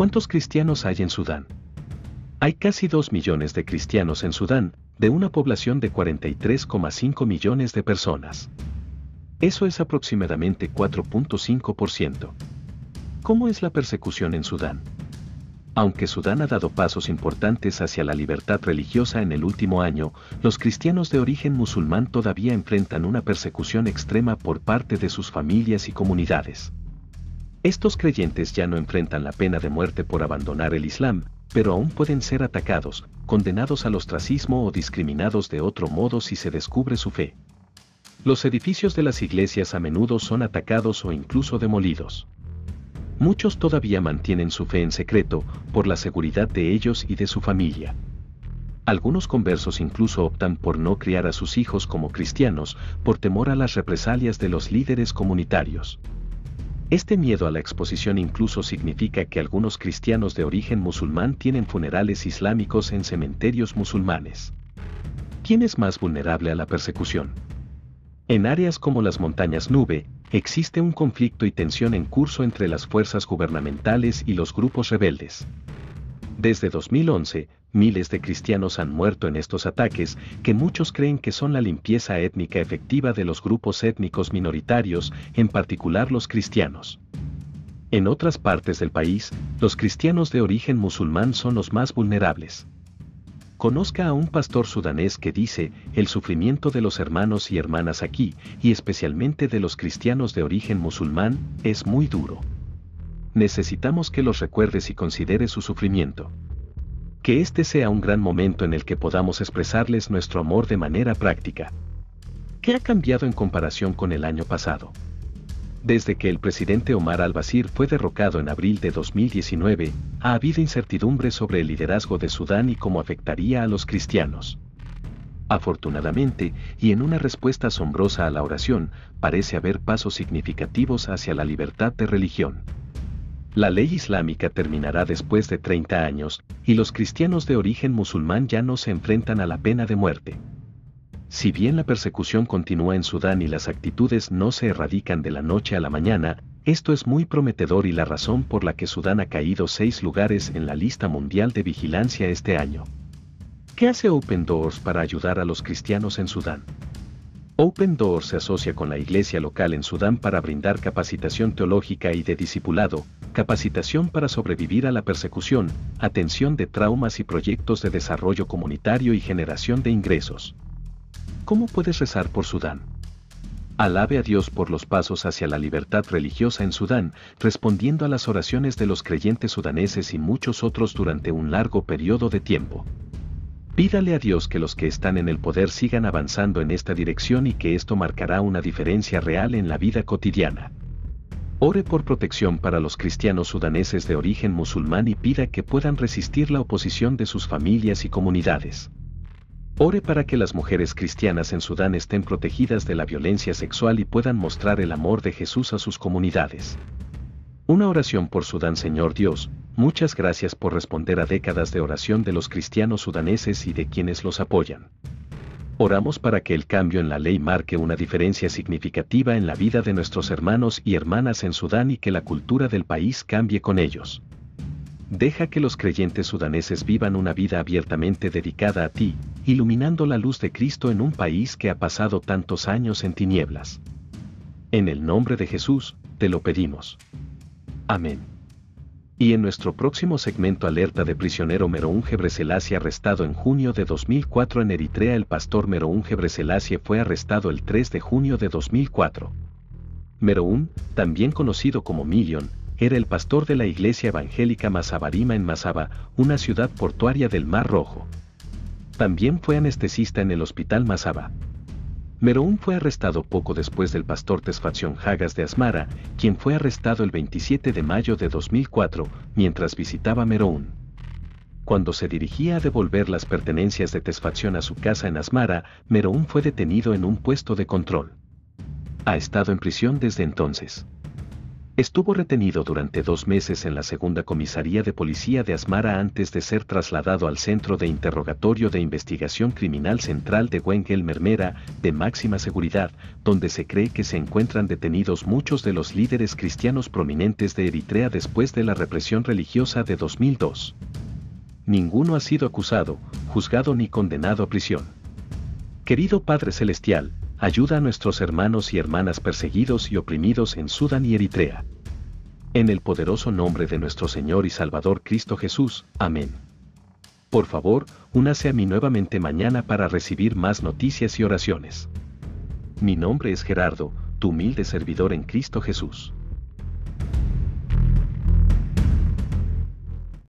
¿Cuántos cristianos hay en Sudán? Hay casi 2 millones de cristianos en Sudán, de una población de 43,5 millones de personas. Eso es aproximadamente 4.5%. ¿Cómo es la persecución en Sudán? Aunque Sudán ha dado pasos importantes hacia la libertad religiosa en el último año, los cristianos de origen musulmán todavía enfrentan una persecución extrema por parte de sus familias y comunidades. Estos creyentes ya no enfrentan la pena de muerte por abandonar el Islam, pero aún pueden ser atacados, condenados al ostracismo o discriminados de otro modo si se descubre su fe. Los edificios de las iglesias a menudo son atacados o incluso demolidos. Muchos todavía mantienen su fe en secreto, por la seguridad de ellos y de su familia. Algunos conversos incluso optan por no criar a sus hijos como cristianos, por temor a las represalias de los líderes comunitarios. Este miedo a la exposición incluso significa que algunos cristianos de origen musulmán tienen funerales islámicos en cementerios musulmanes. ¿Quién es más vulnerable a la persecución? En áreas como las montañas nube, existe un conflicto y tensión en curso entre las fuerzas gubernamentales y los grupos rebeldes. Desde 2011, miles de cristianos han muerto en estos ataques, que muchos creen que son la limpieza étnica efectiva de los grupos étnicos minoritarios, en particular los cristianos. En otras partes del país, los cristianos de origen musulmán son los más vulnerables. Conozca a un pastor sudanés que dice, el sufrimiento de los hermanos y hermanas aquí, y especialmente de los cristianos de origen musulmán, es muy duro necesitamos que los recuerdes y consideres su sufrimiento. Que este sea un gran momento en el que podamos expresarles nuestro amor de manera práctica. ¿Qué ha cambiado en comparación con el año pasado? Desde que el presidente Omar al-Bashir fue derrocado en abril de 2019, ha habido incertidumbre sobre el liderazgo de Sudán y cómo afectaría a los cristianos. Afortunadamente, y en una respuesta asombrosa a la oración, parece haber pasos significativos hacia la libertad de religión. La ley islámica terminará después de 30 años, y los cristianos de origen musulmán ya no se enfrentan a la pena de muerte. Si bien la persecución continúa en Sudán y las actitudes no se erradican de la noche a la mañana, esto es muy prometedor y la razón por la que Sudán ha caído seis lugares en la lista mundial de vigilancia este año. ¿Qué hace Open Doors para ayudar a los cristianos en Sudán? Open Doors se asocia con la iglesia local en Sudán para brindar capacitación teológica y de discipulado, capacitación para sobrevivir a la persecución, atención de traumas y proyectos de desarrollo comunitario y generación de ingresos. ¿Cómo puedes rezar por Sudán? Alabe a Dios por los pasos hacia la libertad religiosa en Sudán, respondiendo a las oraciones de los creyentes sudaneses y muchos otros durante un largo periodo de tiempo. Pídale a Dios que los que están en el poder sigan avanzando en esta dirección y que esto marcará una diferencia real en la vida cotidiana. Ore por protección para los cristianos sudaneses de origen musulmán y pida que puedan resistir la oposición de sus familias y comunidades. Ore para que las mujeres cristianas en Sudán estén protegidas de la violencia sexual y puedan mostrar el amor de Jesús a sus comunidades. Una oración por Sudán Señor Dios, muchas gracias por responder a décadas de oración de los cristianos sudaneses y de quienes los apoyan. Oramos para que el cambio en la ley marque una diferencia significativa en la vida de nuestros hermanos y hermanas en Sudán y que la cultura del país cambie con ellos. Deja que los creyentes sudaneses vivan una vida abiertamente dedicada a ti, iluminando la luz de Cristo en un país que ha pasado tantos años en tinieblas. En el nombre de Jesús, te lo pedimos. Amén. Y en nuestro próximo segmento alerta de prisionero Meroún Gebreselassie arrestado en junio de 2004 en Eritrea el pastor Meroún Gebreselassie fue arrestado el 3 de junio de 2004. Meroún, también conocido como Million, era el pastor de la iglesia evangélica Masabarima en Masaba, una ciudad portuaria del Mar Rojo. También fue anestesista en el hospital Masaba. Meroún fue arrestado poco después del pastor Tesfación Hagas de Asmara, quien fue arrestado el 27 de mayo de 2004, mientras visitaba Meroún. Cuando se dirigía a devolver las pertenencias de Tesfación a su casa en Asmara, Meroún fue detenido en un puesto de control. Ha estado en prisión desde entonces. Estuvo retenido durante dos meses en la segunda comisaría de policía de Asmara antes de ser trasladado al Centro de Interrogatorio de Investigación Criminal Central de Wengel Mermera, de máxima seguridad, donde se cree que se encuentran detenidos muchos de los líderes cristianos prominentes de Eritrea después de la represión religiosa de 2002. Ninguno ha sido acusado, juzgado ni condenado a prisión. Querido Padre Celestial, ayuda a nuestros hermanos y hermanas perseguidos y oprimidos en Sudán y Eritrea. En el poderoso nombre de nuestro Señor y Salvador Cristo Jesús. Amén. Por favor, únase a mí nuevamente mañana para recibir más noticias y oraciones. Mi nombre es Gerardo, tu humilde servidor en Cristo Jesús.